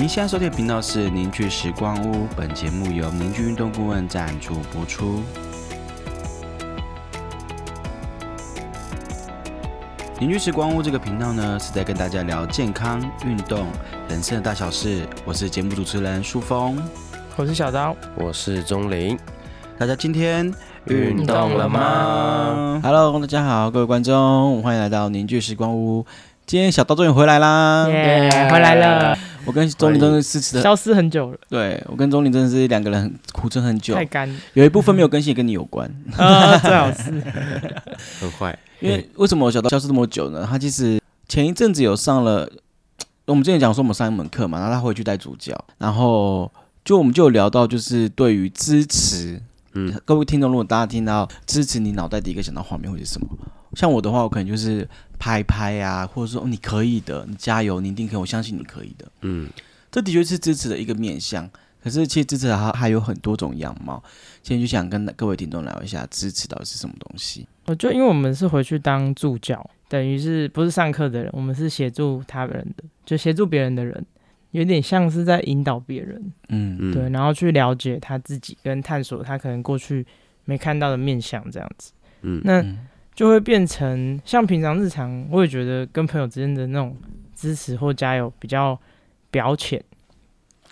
您现在收听的频道是凝聚时光屋，本节目由凝聚运动顾问赞助播出。凝聚时光屋这个频道呢，是在跟大家聊健康、运动、人生的大小事。我是节目主持人舒峰，我是小刀，我是钟林。大家今天运动了吗？Hello，大家好，各位观众，欢迎来到凝聚时光屋。今天小刀终于回来啦！耶，回来了。我跟钟林真的是消失很久了。对，我跟钟林真的是两个人苦撑很久。太干。有一部分没有更新，也跟你有关。啊，最好是。很坏。因为为什么我小到消失这么久呢？他其实前一阵子有上了，我们之前讲说我们上一门课嘛，然后他回去带主教，然后就我们就有聊到，就是对于支持，嗯，各位听众，如果大家听到支持，你脑袋第一个想到画面会是什么？像我的话，我可能就是拍拍啊，或者说你可以的，你加油，你一定可以，我相信你可以的。嗯，这的确是支持的一个面向。可是其实支持它还有很多种样貌。今天就想跟各位听众聊一下支持到底是什么东西。我就因为我们是回去当助教，等于是不是上课的人，我们是协助他人的，就协助别人的人，有点像是在引导别人。嗯，对，然后去了解他自己，跟探索他可能过去没看到的面相，这样子。嗯，那。就会变成像平常日常，我也觉得跟朋友之间的那种支持或加油比较表浅，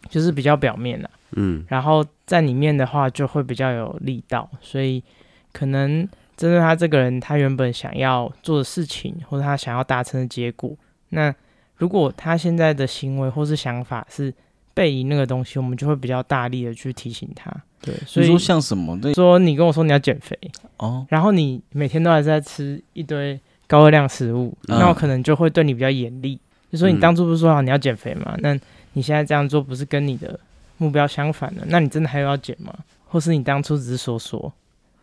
就是比较表面了。嗯，然后在里面的话就会比较有力道，所以可能针对他这个人，他原本想要做的事情或者他想要达成的结果，那如果他现在的行为或是想法是背离那个东西，我们就会比较大力的去提醒他。对，所以说像什么？说你跟我说你要减肥哦，然后你每天都还是在吃一堆高热量食物，那我可能就会对你比较严厉。就说你当初不是说好你要减肥吗？那你现在这样做不是跟你的目标相反的？那你真的还有要减吗？或是你当初只是说说？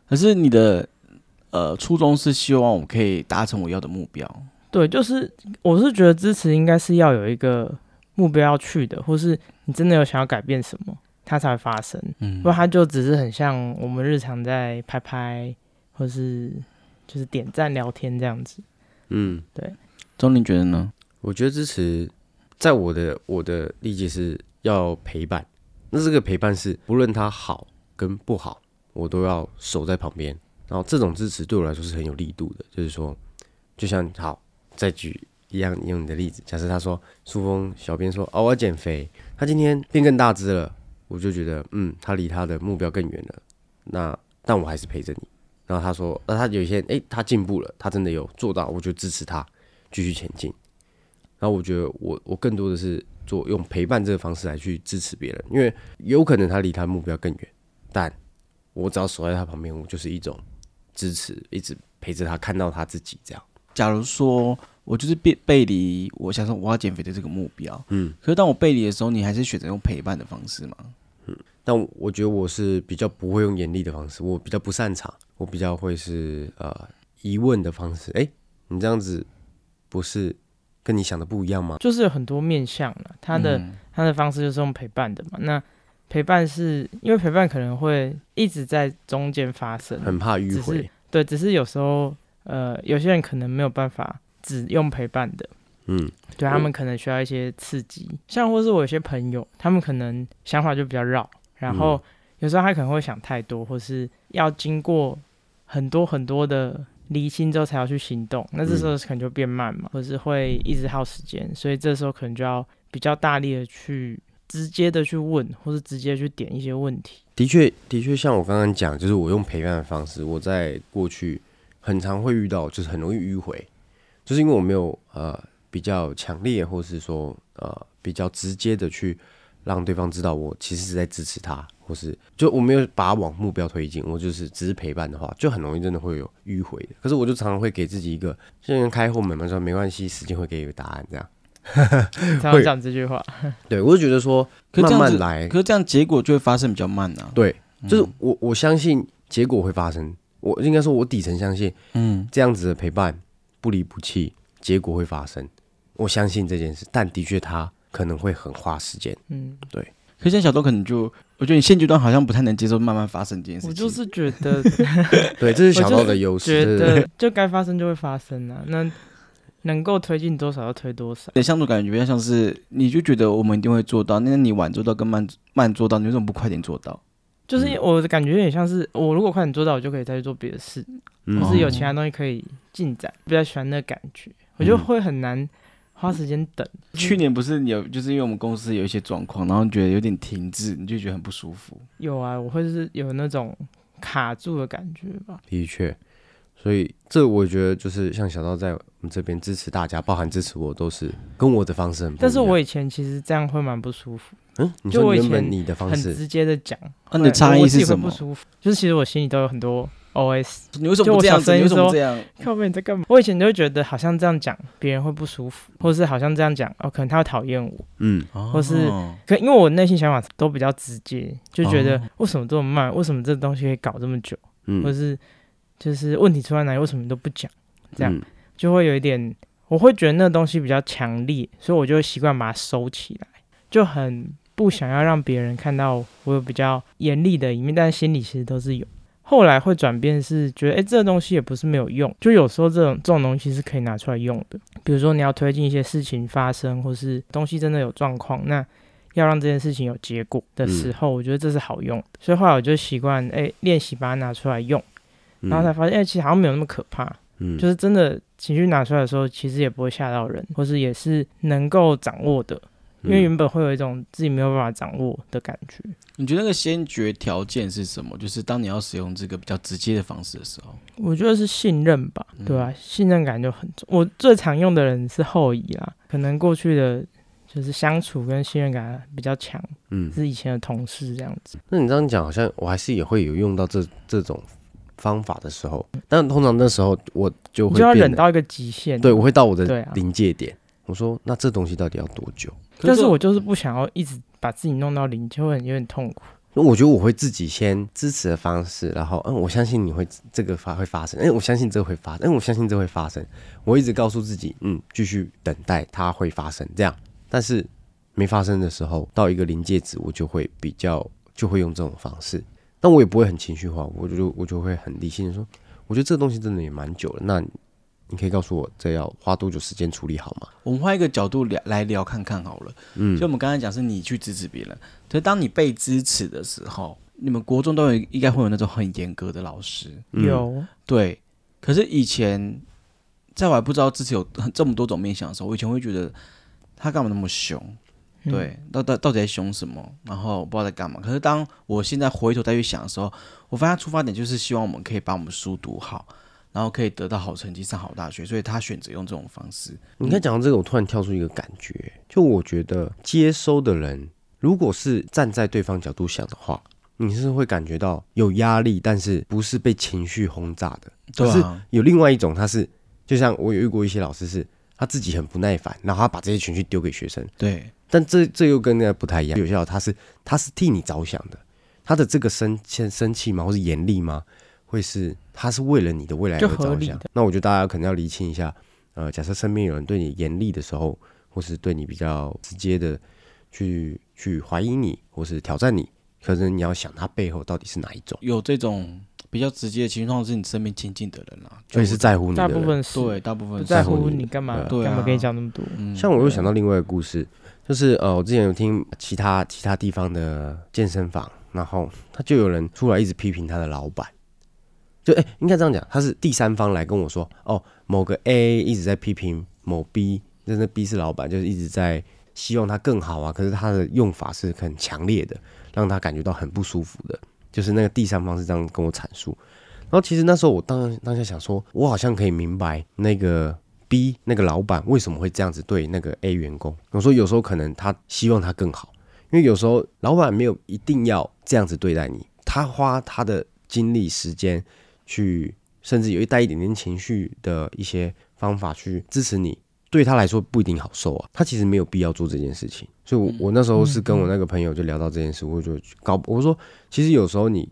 可是你的呃初衷是希望我可以达成我要的目标。对，就是我是觉得支持应该是要有一个目标要去的，或是你真的有想要改变什么。它才会发生，嗯不过它就只是很像我们日常在拍拍，或是就是点赞聊天这样子。嗯，对。钟林觉得呢？我觉得支持，在我的我的理解是要陪伴。那这个陪伴是不论他好跟不好，我都要守在旁边。然后这种支持对我来说是很有力度的。就是说，就像好再举一样用你的例子，假设他说苏峰小编说哦我要减肥，他今天变更大只了。我就觉得，嗯，他离他的目标更远了。那，但我还是陪着你。然后他说，那他有一些，哎，他进步了，他真的有做到，我就支持他继续前进。然后我觉得，我我更多的是做用陪伴这个方式来去支持别人，因为有可能他离他的目标更远，但我只要守在他旁边，我就是一种支持，一直陪着他，看到他自己这样。假如说。我就是背背离，我想说我要减肥的这个目标。嗯，可是当我背离的时候，你还是选择用陪伴的方式吗？嗯，但我觉得我是比较不会用严厉的方式，我比较不擅长，我比较会是呃疑问的方式。哎，你这样子不是跟你想的不一样吗？就是有很多面向了，他的他的方式就是用陪伴的嘛。那陪伴是因为陪伴可能会一直在中间发生，很怕迂回。对，只是有时候呃有些人可能没有办法。只用陪伴的，嗯，对他们可能需要一些刺激，像或是我有些朋友，他们可能想法就比较绕，然后有时候他可能会想太多，或是要经过很多很多的离心之后才要去行动，那这时候可能就变慢嘛，或是会一直耗时间，所以这时候可能就要比较大力的去直接的去问，或是直接去点一些问题。的确，的确像我刚刚讲，就是我用陪伴的方式，我在过去很常会遇到，就是很容易迂回。就是因为我没有呃比较强烈，或是说呃比较直接的去让对方知道我其实是在支持他，或是就我没有把往目标推进，我就是只是陪伴的话，就很容易真的会有迂回的。可是我就常常会给自己一个，现在开后门嘛，说没关系，时间会给一个答案这样。常常讲这句话，对我就觉得说慢慢来，可是这样结果就会发生比较慢啊。对，就是我我相信结果会发生，我应该说我底层相信，嗯，这样子的陪伴。不离不弃，结果会发生。我相信这件事，但的确他可能会很花时间。嗯，对。可是小豆可能就，我觉得你现阶段好像不太能接受慢慢发生这件事情。我就是觉得，对，这是小豆的优势。觉得就该发生就会发生啊。那能够推进多少就推多少。对相处感觉比较像是，你就觉得我们一定会做到，那你晚做到跟慢慢做到，你为什么不快点做到？就是我的感觉有点像是，我如果快点做到，我就可以再去做别的事，就是有其他东西可以进展。比较喜欢那个感觉，我就会很难花时间等。去年不是有，就是因为我们公司有一些状况，然后觉得有点停滞，你就觉得很不舒服。有啊，我会是有那种卡住的感觉吧。的确。所以，这我觉得就是像小刀在我们这边支持大家，包含支持我，都是跟我的方式很不一样。但是我以前其实这样会蛮不舒服。嗯，就我以前你的方式很直接的讲，那你的差异是什么？不舒服，就是其实我心里都有很多 OS。你为什么这样子？为什么这样？靠背你在干嘛？我以前就会觉得好像这样讲别人会不舒服，或是好像这样讲哦，可能他会讨厌我。嗯，或是可因为我内心想法都比较直接，就觉得为什么这么慢？为什么这东西可以搞这么久？嗯，或是。就是问题出在哪里？为什么都不讲？这样就会有一点，我会觉得那东西比较强烈，所以我就会习惯把它收起来，就很不想要让别人看到我有比较严厉的一面，但是心里其实都是有。后来会转变是觉得，哎，这个东西也不是没有用，就有时候这种这种东西是可以拿出来用的。比如说你要推进一些事情发生，或是东西真的有状况，那要让这件事情有结果的时候，我觉得这是好用。所以后来我就习惯，哎，练习把它拿出来用。然后才发现，哎，其实好像没有那么可怕。嗯，就是真的情绪拿出来的时候，其实也不会吓到人，或是也是能够掌握的。因为原本会有一种自己没有办法掌握的感觉。你觉得那个先决条件是什么？就是当你要使用这个比较直接的方式的时候，我觉得是信任吧，对吧？信任感就很重。我最常用的人是后移啦，可能过去的就是相处跟信任感比较强。嗯，是以前的同事这样子。那你这样讲，好像我还是也会有用到这这种。方法的时候，但通常那时候我就会就要忍到一个极限，对我会到我的临界点。我说那这东西到底要多久？但是我就是不想要一直把自己弄到临界，会有点痛苦。那我觉得我会自己先支持的方式，然后嗯，我相信你会这个发会发生，哎，我相信这会发生，哎，我相信这会发生。我一直告诉自己，嗯，继续等待它会发生，这样。但是没发生的时候，到一个临界值，我就会比较就会用这种方式。那我也不会很情绪化，我就我就会很理性的说，我觉得这个东西真的也蛮久了。那你可以告诉我，这要花多久时间处理好吗？我们换一个角度聊来聊看看好了。嗯，就我们刚才讲是你去支持别人，可是当你被支持的时候，你们国中都有应该会有那种很严格的老师。有对，可是以前在我还不知道支持有这么多种面向的时候，我以前会觉得他干嘛那么凶？对，到到到底在凶什么？然后不知道在干嘛。可是当我现在回头再去想的时候，我发现出发点就是希望我们可以把我们书读好，然后可以得到好成绩，上好大学。所以他选择用这种方式。你看讲到这个，我突然跳出一个感觉，就我觉得接收的人，如果是站在对方角度想的话，你是会感觉到有压力，但是不是被情绪轰炸的。对啊。有另外一种，他是就像我有遇过一些老师，是他自己很不耐烦，然后他把这些情绪丢给学生。对。但这这又跟那个不太一样。有些老师他是他是替你着想的，他的这个生先生气吗，或是严厉吗？会是他是为了你的未来而着想？那我觉得大家可能要厘清一下。呃，假设身边有人对你严厉的时候，或是对你比较直接的去去怀疑你，或是挑战你，可是你要想他背后到底是哪一种？有这种比较直接的情况，是你身边亲近的人啊，所以是在乎你的。大部分是对，大部分在乎你干嘛？干嘛跟你讲那么多？像我又想到另外一个故事。就是呃，我之前有听其他其他地方的健身房，然后他就有人出来一直批评他的老板，就哎，应该这样讲，他是第三方来跟我说，哦，某个 A 一直在批评某 B，那那 B 是老板，就是一直在希望他更好啊，可是他的用法是很强烈的，让他感觉到很不舒服的，就是那个第三方是这样跟我阐述，然后其实那时候我当当下想说，我好像可以明白那个。B 那个老板为什么会这样子对那个 A 员工？我说有时候可能他希望他更好，因为有时候老板没有一定要这样子对待你，他花他的精力时间去，甚至有一带一点点情绪的一些方法去支持你，对他来说不一定好受啊。他其实没有必要做这件事情，所以，我我那时候是跟我那个朋友就聊到这件事，我就搞我说，其实有时候你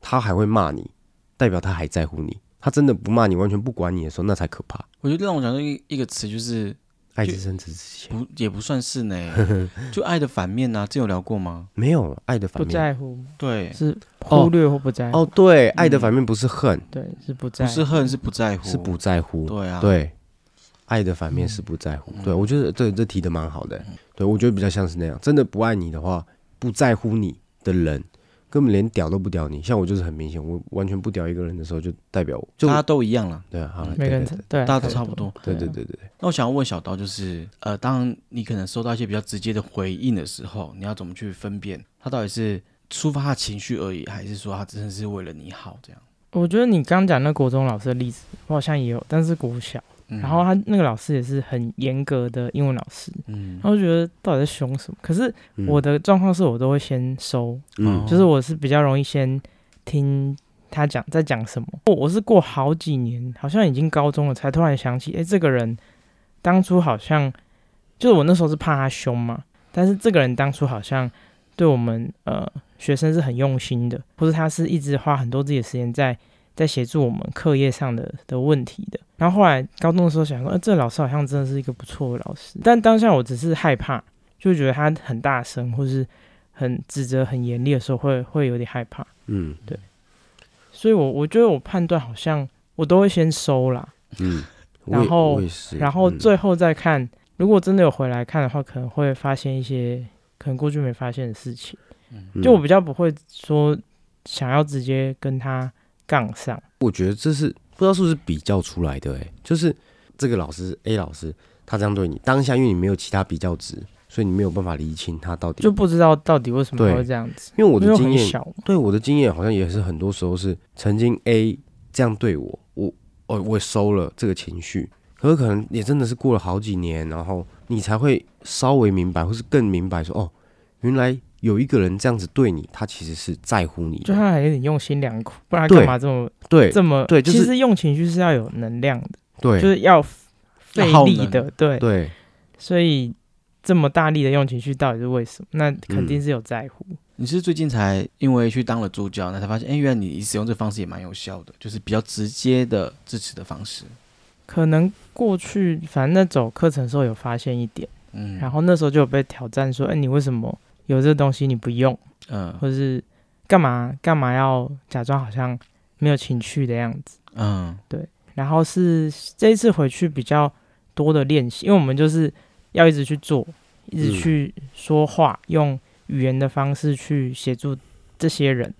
他还会骂你，代表他还在乎你。他真的不骂你，完全不管你的时候，那才可怕。我觉得让我想到一一个词，就是爱之深，责之切。不，也不算是呢。就爱的反面呢，这有聊过吗？没有，爱的反面不在乎。对，是忽略或不在乎。哦，对，爱的反面不是恨，对，是不在，不是恨，是不在乎，是不在乎。对啊，对。爱的反面是不在乎。对我觉得这这提的蛮好的，对我觉得比较像是那样。真的不爱你的话，不在乎你的人。根本连屌都不屌你，像我就是很明显，我完全不屌一个人的时候，就代表我，大家都一样了，对啊，好，每个人对，大家都差不多，对对对对。那我想要问小刀，就是呃，当你可能收到一些比较直接的回应的时候，你要怎么去分辨他到底是抒发他情绪而已，还是说他真的是为了你好？这样？我觉得你刚讲那国中老师的例子，我好像也有，但是国小。然后他那个老师也是很严格的英文老师，嗯，然后觉得到底在凶什么？可是我的状况是我都会先收，嗯，就是我是比较容易先听他讲在讲什么。我是过好几年，好像已经高中了，才突然想起，哎，这个人当初好像就是我那时候是怕他凶嘛，但是这个人当初好像对我们呃学生是很用心的，或者他是一直花很多自己的时间在。在协助我们课业上的的问题的，然后后来高中的时候想说，呃，这老师好像真的是一个不错的老师，但当下我只是害怕，就觉得他很大声或是很指责、很严厉的时候，会会有点害怕。嗯，对。所以，我我觉得我判断好像我都会先收啦。嗯，然后然后最后再看，如果真的有回来看的话，可能会发现一些可能过去没发现的事情。嗯，就我比较不会说想要直接跟他。杠上，我觉得这是不知道是不是比较出来的，哎，就是这个老师 A 老师他这样对你，当下因为你没有其他比较值，所以你没有办法厘清他到底就不知道到底为什么会这样子。因为我的经验，对我的经验好像也是很多时候是曾经 A 这样对我，我哦我收了这个情绪，可是可能也真的是过了好几年，然后你才会稍微明白，或是更明白说哦，原来。有一个人这样子对你，他其实是在乎你，就他还有点用心良苦，不然干嘛这么对这么对？其实用情绪是要有能量的，对，就是要费力的，对对。所以这么大力的用情绪，到底是为什么？那肯定是有在乎。你是最近才因为去当了助教，那才发现，哎，原来你使用这方式也蛮有效的，就是比较直接的支持的方式。可能过去反正那走课程的时候有发现一点，嗯，然后那时候就有被挑战说，哎，你为什么？有这东西你不用，嗯，或者是干嘛干嘛要假装好像没有情趣的样子，嗯，对。然后是这一次回去比较多的练习，因为我们就是要一直去做，一直去说话，用语言的方式去协助这些人。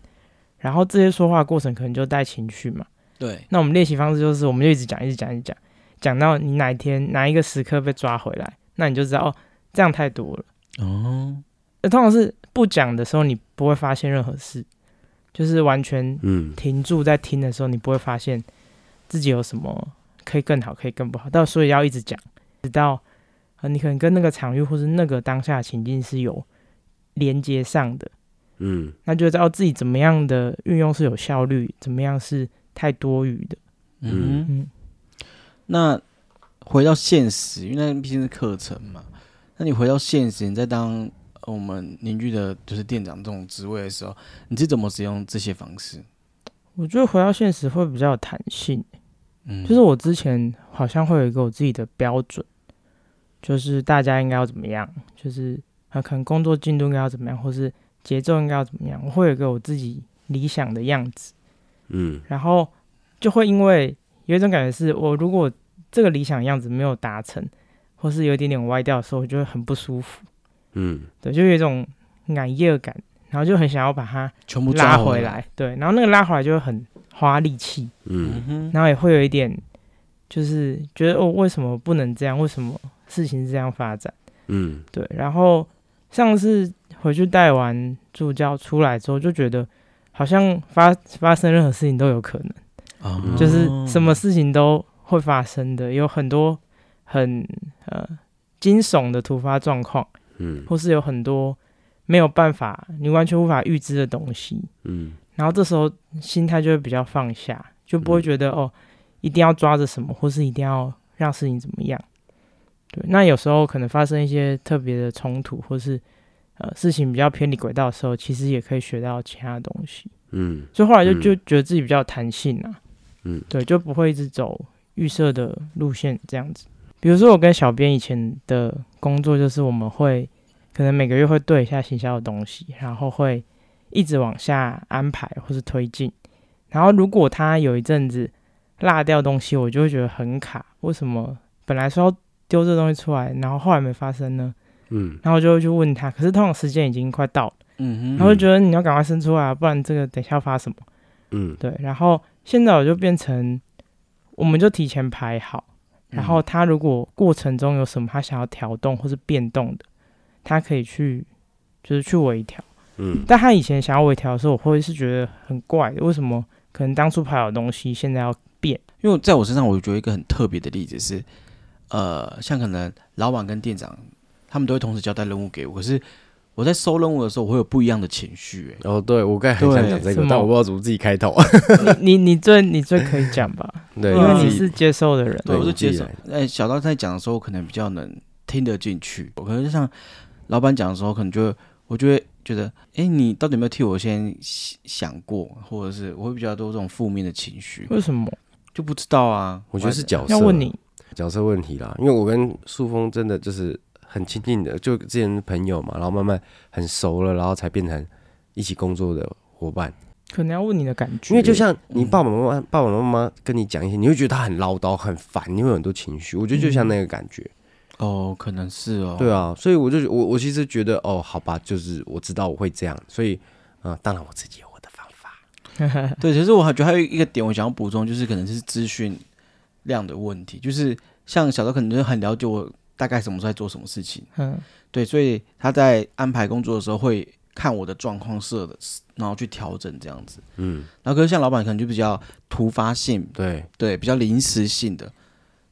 然后这些说话过程可能就带情绪嘛，对。那我们练习方式就是，我们就一直讲，一直讲，一直讲，讲到你哪一天哪一个时刻被抓回来，那你就知道哦，这样太多了，哦。通常是不讲的时候，你不会发现任何事，就是完全停住在听的时候，你不会发现自己有什么可以更好，可以更不好。到所以要一直讲，直到呃你可能跟那个场域或是那个当下情境是有连接上的，嗯，那就知道自己怎么样的运用是有效率，怎么样是太多余的。嗯嗯。那回到现实，因为那毕竟是课程嘛，那你回到现实，你在当。我们凝聚的就是店长这种职位的时候，你是怎么使用这些方式？我觉得回到现实会比较有弹性，嗯，就是我之前好像会有一个我自己的标准，就是大家应该要怎么样，就是啊，可能工作进度应该要怎么样，或是节奏应该要怎么样，我会有一个我自己理想的样子，嗯，然后就会因为有一种感觉是，我如果这个理想样子没有达成，或是有一点点歪掉的时候，我就会很不舒服。嗯，对，就有一种感业感，然后就很想要把它全部拉回来，对，然后那个拉回来就会很花力气，嗯，然后也会有一点，就是觉得哦，为什么不能这样？为什么事情是这样发展？嗯，对，然后上次回去带完助教出来之后，就觉得好像发发生任何事情都有可能，就是什么事情都会发生的，有很多很呃惊悚的突发状况。嗯，或是有很多没有办法，你完全无法预知的东西，嗯，然后这时候心态就会比较放下，就不会觉得哦，一定要抓着什么，或是一定要让事情怎么样。对，那有时候可能发生一些特别的冲突，或是呃事情比较偏离轨道的时候，其实也可以学到其他的东西，嗯，所以后来就就觉得自己比较弹性啊，嗯，对，就不会一直走预设的路线这样子。比如说我跟小编以前的工作就是我们会可能每个月会对一下行销的东西，然后会一直往下安排或是推进。然后如果他有一阵子落掉东西，我就会觉得很卡。为什么本来说要丢这东西出来，然后后来没发生呢？嗯，然后就会去问他，可是通常时间已经快到了，嗯哼，他会觉得你要赶快生出来，不然这个等下要发什么？嗯，对。然后现在我就变成，我们就提前排好，然后他如果过程中有什么他想要调动或是变动的，他可以去，就是去微调。嗯，但他以前想要微调的时候，我会是觉得很怪，为什么？可能当初排好的东西现在要变？因为在我身上，我觉得一个很特别的例子是，呃，像可能老板跟店长。他们都会同时交代任务给我，可是我在收任务的时候，我会有不一样的情绪。哦，对我刚才很想讲这个，但我不知道怎么自己开头。你你最你最可以讲吧？对，因为你是接受的人。对，我是接受。哎，小刀在讲的时候，可能比较能听得进去。我可能就像老板讲的时候，可能就我就会觉得，哎，你到底有没有替我先想过？或者是我会比较多这种负面的情绪？为什么？就不知道啊。我觉得是角色。要问你角色问题啦，因为我跟素峰真的就是。很亲近的，就之前朋友嘛，然后慢慢很熟了，然后才变成一起工作的伙伴。可能要问你的感觉，因为就像你爸爸妈妈、爸爸妈妈跟你讲一些，你会觉得他很唠叨、很烦，你会有很多情绪。我觉得就像那个感觉。哦，可能是哦。对啊，所以我就我我其实觉得哦，好吧，就是我知道我会这样，所以啊，当然我自己有我的方法。对，其实我还觉得还有一个点，我想要补充，就是可能是资讯量的问题，就是像小的可能就很了解我。大概什么时候在做什么事情？嗯，对，所以他在安排工作的时候会看我的状况设的，然后去调整这样子。嗯，然后可是像老板可能就比较突发性，对对，比较临时性的。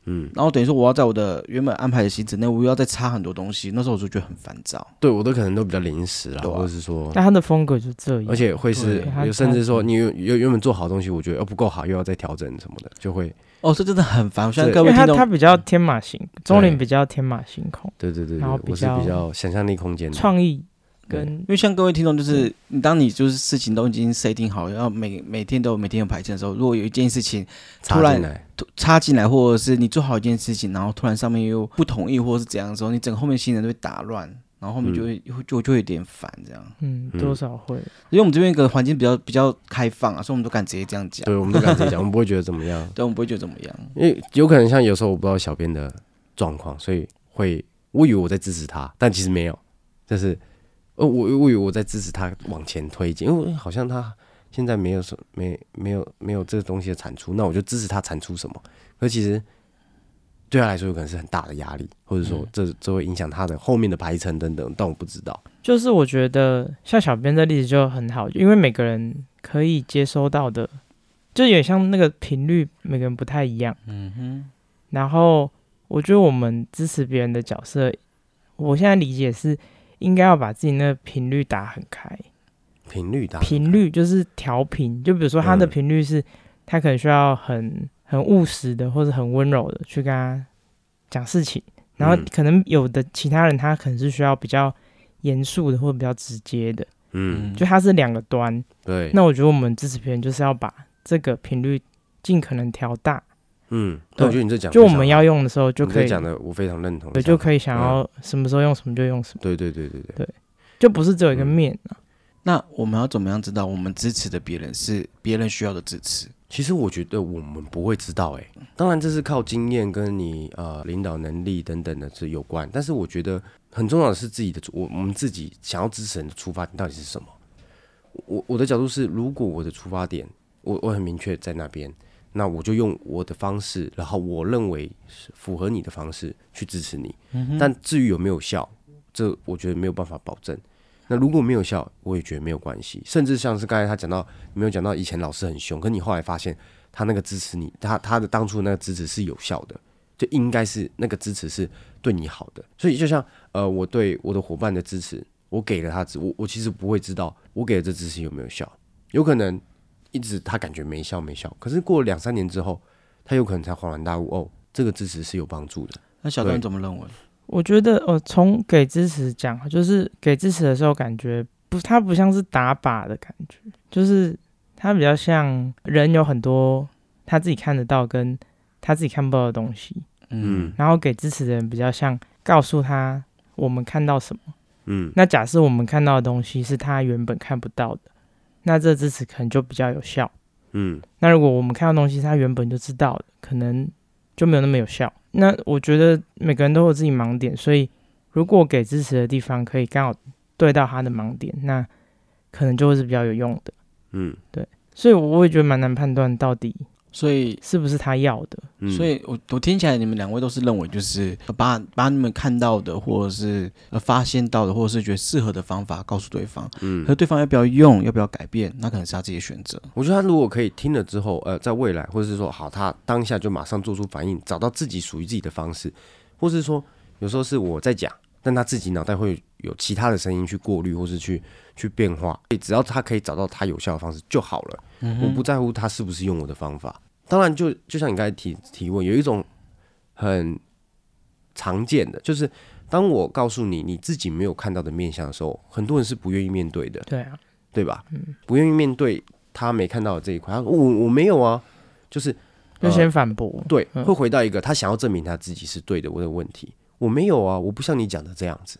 嗯，然后等于说我要在我的原本安排的行程内，我又要再插很多东西，那时候我就觉得很烦躁。对我的可能都比较临时了，或者是说，那他的风格就这样，而且会是有甚至说你原原本做好东西，我觉得又不够好，又要再调整什么的，就会。哦，这真的很烦。现在各位听众，他他比较天马行，中林比较天马行空。对对对，然后比较比较想象力空间、创意跟。因为像各位听众，就是你当你就是事情都已经 setting 好，要每每天都有每天有排程的时候，如果有一件事情突然插进来，或者是你做好一件事情，然后突然上面又不同意，或者是怎样的时候，你整个后面行程都会打乱。然后后面就会就就会有点烦这样，嗯，多少会，因为我们这边一个环境比较比较开放啊，所以我们都敢直接这样讲。对，我们都敢直接讲，我们不会觉得怎么样。对，我们不会觉得怎么样，因为有可能像有时候我不知道小编的状况，所以会我以为我在支持他，但其实没有，就是呃我我以为我在支持他往前推进，因为好像他现在没有什没没有没有这个东西的产出，那我就支持他产出什么，可其实。对他来说有可能是很大的压力，或者说这这会影响他的后面的排程等等，但我不知道。就是我觉得像小编这例子就很好，因为每个人可以接收到的，就有点像那个频率，每个人不太一样。嗯哼。然后我觉得我们支持别人的角色，我现在理解是应该要把自己那个频率打很开。频率打频率就是调频，就比如说他的频率是，他可能需要很。很务实的，或者很温柔的去跟他讲事情，然后可能有的其他人他可能是需要比较严肃的，或者比较直接的，嗯，就他是两个端，对。那我觉得我们支持别人就是要把这个频率尽可能调大，嗯，我觉得你这讲，就我们要用的时候就可以讲的，我非常认同，对，就可以想要什么时候用什么就用什么，对对对对对，对，就不是只有一个面啊。那我们要怎么样知道我们支持的别人是别人需要的支持？其实我觉得我们不会知道，哎，当然这是靠经验跟你呃领导能力等等的是有关，但是我觉得很重要的是自己的我我们自己想要支持人的出发点到底是什么？我我的角度是，如果我的出发点我我很明确在那边，那我就用我的方式，然后我认为是符合你的方式去支持你，但至于有没有效，这我觉得没有办法保证。那如果没有效，我也觉得没有关系。甚至像是刚才他讲到，没有讲到以前老师很凶，可你后来发现他那个支持你，他他的当初那个支持是有效的，就应该是那个支持是对你好的。所以就像呃，我对我的伙伴的支持，我给了他支，我我其实不会知道我给的这支持有没有效，有可能一直他感觉没效没效，可是过了两三年之后，他有可能才恍然大悟，哦，这个支持是有帮助的。那小段怎么认为？我觉得，呃，从给支持讲，就是给支持的时候，感觉不，他不像是打靶的感觉，就是他比较像人有很多他自己看得到跟他自己看不到的东西，嗯，然后给支持的人比较像告诉他我们看到什么，嗯，那假设我们看到的东西是他原本看不到的，那这支持可能就比较有效，嗯，那如果我们看到东西是他原本就知道的，可能就没有那么有效。那我觉得每个人都有自己盲点，所以如果给支持的地方可以刚好对到他的盲点，那可能就会是比较有用的。嗯，对，所以我也觉得蛮难判断到底。所以是不是他要的？所以我我听起来你们两位都是认为，就是把把你们看到的，或者是呃发现到的，或者是觉得适合的方法告诉对方。嗯，可对方要不要用，要不要改变，那可能是他自己的选择。我觉得他如果可以听了之后，呃，在未来，或者是说好，他当下就马上做出反应，找到自己属于自己的方式，或是说有时候是我在讲，但他自己脑袋会有其他的声音去过滤，或是去去变化。只要他可以找到他有效的方式就好了。我不在乎他是不是用我的方法。当然，就就像你刚才提提问，有一种很常见的，就是当我告诉你你自己没有看到的面相的时候，很多人是不愿意面对的。对啊，对吧？嗯，不愿意面对他没看到的这一块。他说：“我我没有啊，就是就先反驳。”对，会回到一个他想要证明他自己是对的我的问题。我没有啊，我不像你讲的这样子。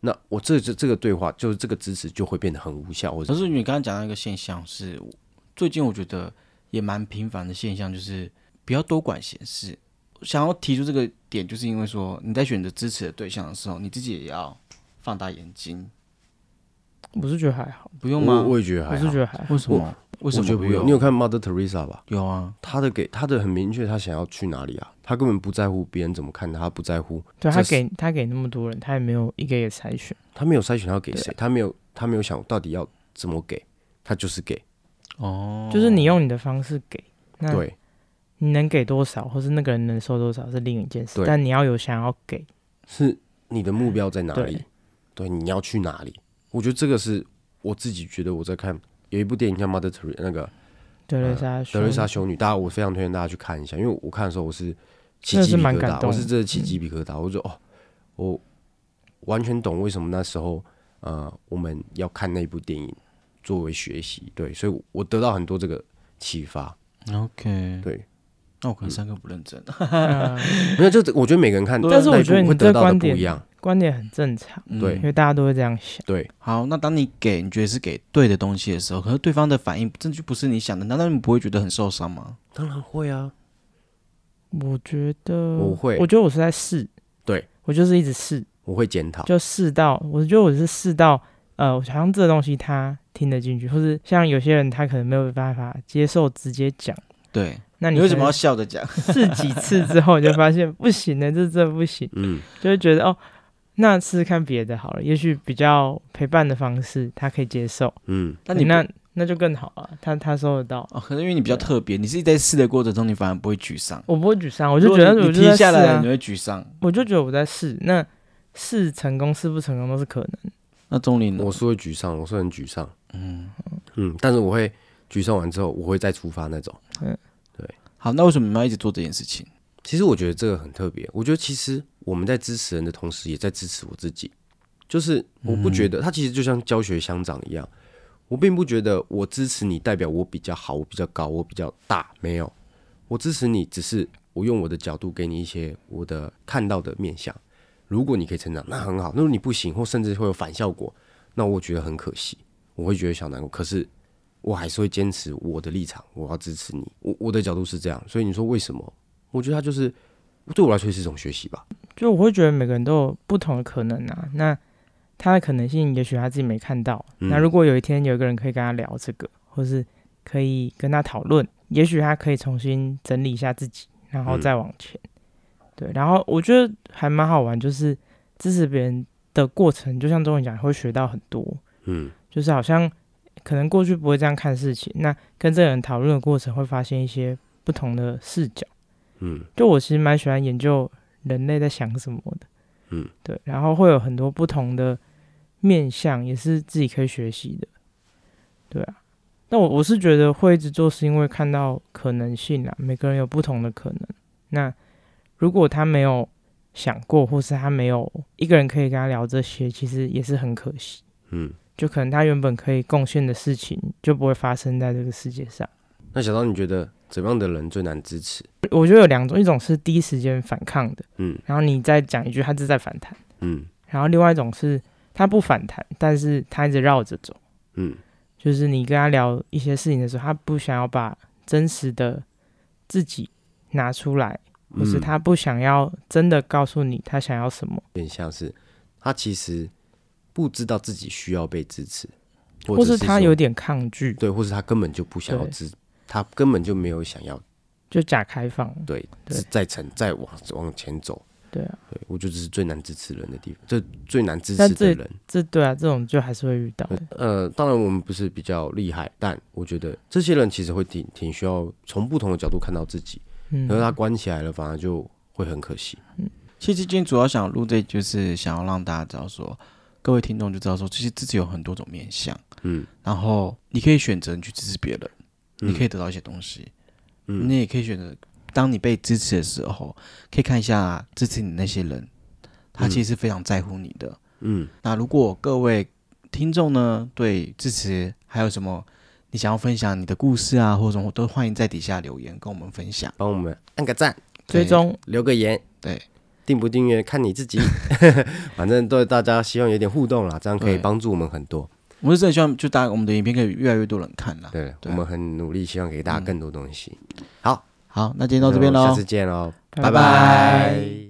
那我这这这个对话，就是这个支持就会变得很无效。可是你刚刚讲到一个现象是，最近我觉得。也蛮频繁的现象，就是不要多管闲事。想要提出这个点，就是因为说你在选择支持的对象的时候，你自己也要放大眼睛。我是觉得还好，不用吗？我也觉得还好。我是觉得还好。为什么？为什么不用？你有看 Mother Teresa 吧？有啊。他的给他的很明确，他想要去哪里啊？他根本不在乎别人怎么看他，不在乎。对他给他给那么多人，他也没有一个也筛选。他没有筛选他要给谁，他没有他没有想到底要怎么给，他就是给。哦，就是你用你的方式给，那你能给多少，或是那个人能收多少是另一件事。但你要有想要给，是你的目标在哪里？对，你要去哪里？我觉得这个是我自己觉得我在看有一部电影叫《Mother Teresa》，那个德瑞莎德瑞莎修女，大家我非常推荐大家去看一下，因为我看的时候我是起鸡皮疙瘩，我是真的起鸡皮疙瘩，我说哦，我完全懂为什么那时候呃我们要看那部电影。作为学习，对，所以我得到很多这个启发。OK，对，那我可能三个不认真，没有，就我觉得每个人看，但是我觉得你这观点不一样，观点很正常，对，因为大家都会这样想。对，好，那当你给你觉得是给对的东西的时候，可是对方的反应证据不是你想的，难道你不会觉得很受伤吗？当然会啊，我觉得我会，我觉得我是在试，对我就是一直试，我会检讨，就试到，我觉得我是试到。呃，好像这个东西他听得进去，或是像有些人他可能没有办法接受直接讲。对，那你为什么要笑着讲？试几次之后，你就发现不行了，这这不行。嗯，就会觉得哦，那试试看别的好了，也许比较陪伴的方式他可以接受。嗯，那你那那就更好了，他他收得到。哦，可能因为你比较特别，你是在试的过程中，你反而不会沮丧。我不会沮丧，我就觉得你停下来你会沮丧。我就觉得我在试，那试成功试不成功都是可能。那钟林，我是会沮丧，我是很沮丧，嗯嗯，但是我会沮丧完之后，我会再出发那种，嗯，对。好，那为什么你们要一直做这件事情？其实我觉得这个很特别。我觉得其实我们在支持人的同时，也在支持我自己。就是我不觉得他其实就像教学乡长一样，我并不觉得我支持你代表我比较好，我比较高，我比较大。没有，我支持你只是我用我的角度给你一些我的看到的面相。如果你可以成长，那很好；如果你不行，或甚至会有反效果，那我觉得很可惜，我会觉得小难过。可是我还是会坚持我的立场，我要支持你。我我的角度是这样，所以你说为什么？我觉得他就是对我来说是一种学习吧。就我会觉得每个人都有不同的可能啊，那他的可能性也许他自己没看到。那如果有一天有一个人可以跟他聊这个，或是可以跟他讨论，也许他可以重新整理一下自己，然后再往前。对，然后我觉得还蛮好玩，就是支持别人的过程，就像中文讲，会学到很多。嗯，就是好像可能过去不会这样看事情，那跟这个人讨论的过程，会发现一些不同的视角。嗯，就我其实蛮喜欢研究人类在想什么的。嗯，对，然后会有很多不同的面向，也是自己可以学习的。对啊，那我我是觉得会一直做，是因为看到可能性啦，每个人有不同的可能。那如果他没有想过，或是他没有一个人可以跟他聊这些，其实也是很可惜。嗯，就可能他原本可以贡献的事情就不会发生在这个世界上。那小刀，你觉得怎么样的人最难支持？我觉得有两种，一种是第一时间反抗的，嗯，然后你再讲一句，他是在反弹，嗯，然后另外一种是他不反弹，但是他一直绕着走，嗯，就是你跟他聊一些事情的时候，他不想要把真实的自己拿出来。或是他不想要真的告诉你他想要什么，有点像是他其实不知道自己需要被支持，或是他有点抗拒，对，或是他根本就不想要支，他根本就没有想要，就假开放，对，再成再往往前走。对啊，对我觉得这是最难支持人的地方，这最难支持的人，这对啊，这种就还是会遇到。呃，当然我们不是比较厉害，但我觉得这些人其实会挺挺需要从不同的角度看到自己。嗯，可是他关起来了，反而就会很可惜。嗯，其实今天主要想录这，就是想要让大家知道说，各位听众就知道说，其实自己有很多种面相。嗯，然后你可以选择去支持别人，你可以得到一些东西。嗯，你也可以选择。当你被支持的时候，可以看一下支持你那些人，他其实是非常在乎你的。嗯，那如果各位听众呢，对支持还有什么你想要分享你的故事啊，或者什么，都欢迎在底下留言跟我们分享，帮我们按个赞，追踪留个言，对，订不订阅看你自己，反正对大家希望有点互动啦，这样可以帮助我们很多。我是真的希望就大家我们的影片可以越来越多人看了。对，我们很努力，希望给大家更多东西。好。好，那今天到这边喽，下次见喽，拜拜。